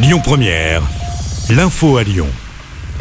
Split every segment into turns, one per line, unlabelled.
Lyon Première, l'info à Lyon.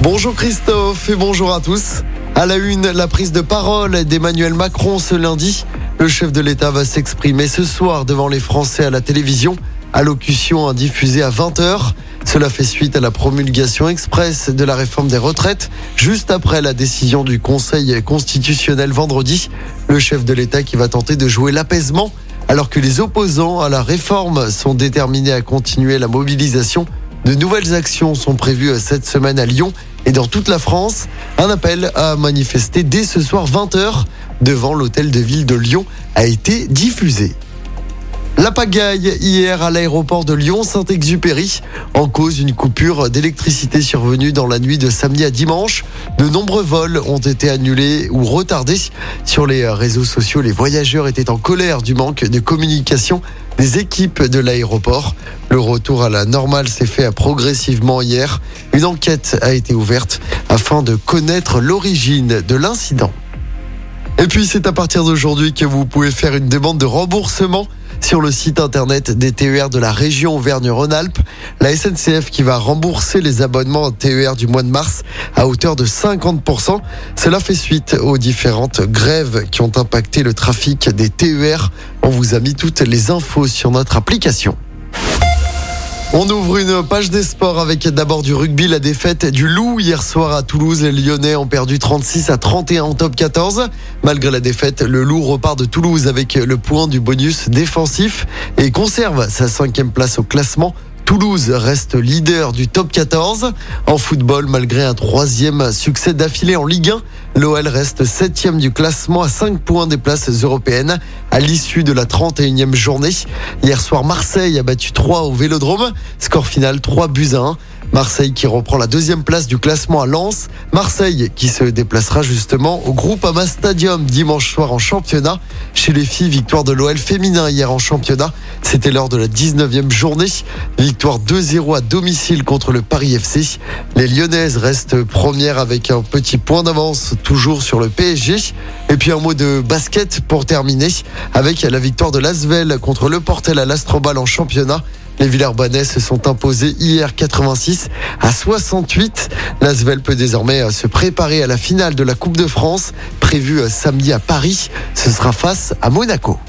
Bonjour Christophe et bonjour à tous. À la une, la prise de parole d'Emmanuel Macron ce lundi. Le chef de l'État va s'exprimer ce soir devant les Français à la télévision. Allocution diffusée à 20h. Cela fait suite à la promulgation express de la réforme des retraites, juste après la décision du Conseil constitutionnel vendredi. Le chef de l'État qui va tenter de jouer l'apaisement alors que les opposants à la réforme sont déterminés à continuer la mobilisation. De nouvelles actions sont prévues cette semaine à Lyon et dans toute la France. Un appel à manifester dès ce soir 20h devant l'hôtel de ville de Lyon a été diffusé. La pagaille hier à l'aéroport de Lyon-Saint-Exupéry. En cause, une coupure d'électricité survenue dans la nuit de samedi à dimanche. De nombreux vols ont été annulés ou retardés. Sur les réseaux sociaux, les voyageurs étaient en colère du manque de communication des équipes de l'aéroport. Le retour à la normale s'est fait progressivement hier. Une enquête a été ouverte afin de connaître l'origine de l'incident. Et puis c'est à partir d'aujourd'hui que vous pouvez faire une demande de remboursement sur le site internet des TER de la région Auvergne-Rhône-Alpes. La SNCF qui va rembourser les abonnements TER du mois de mars à hauteur de 50%. Cela fait suite aux différentes grèves qui ont impacté le trafic des TER. On vous a mis toutes les infos sur notre application. On ouvre une page des sports avec d'abord du rugby, la défaite du Loup hier soir à Toulouse. Les Lyonnais ont perdu 36 à 31 en top 14. Malgré la défaite, le Loup repart de Toulouse avec le point du bonus défensif et conserve sa cinquième place au classement. Toulouse reste leader du top 14. En football, malgré un troisième succès d'affilée en Ligue 1, l'OL reste septième du classement à 5 points des places européennes à l'issue de la 31e journée. Hier soir, Marseille a battu 3 au Vélodrome. Score final 3 buts à 1. Marseille qui reprend la deuxième place du classement à Lens. Marseille qui se déplacera justement au Groupama Stadium dimanche soir en championnat. Chez les filles, victoire de l'OL féminin hier en championnat. C'était lors de la 19e journée. Victoire 2-0 à domicile contre le Paris FC. Les Lyonnaises restent premières avec un petit point d'avance toujours sur le PSG. Et puis un mot de basket pour terminer avec la victoire de Lasvel contre le Portel à l'Astrobal en championnat. Les Villers-Banais se sont imposés hier 86 à 68. L'Asvel peut désormais euh, se préparer à la finale de la Coupe de France, prévue euh, samedi à Paris. Ce sera face à Monaco.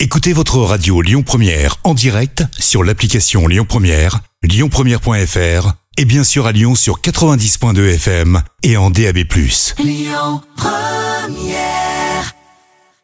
Écoutez votre radio Lyon Première en direct sur l'application Lyon Première, lyonpremière.fr et bien sûr à Lyon sur 90.2 FM et en DAB+. Lyon Première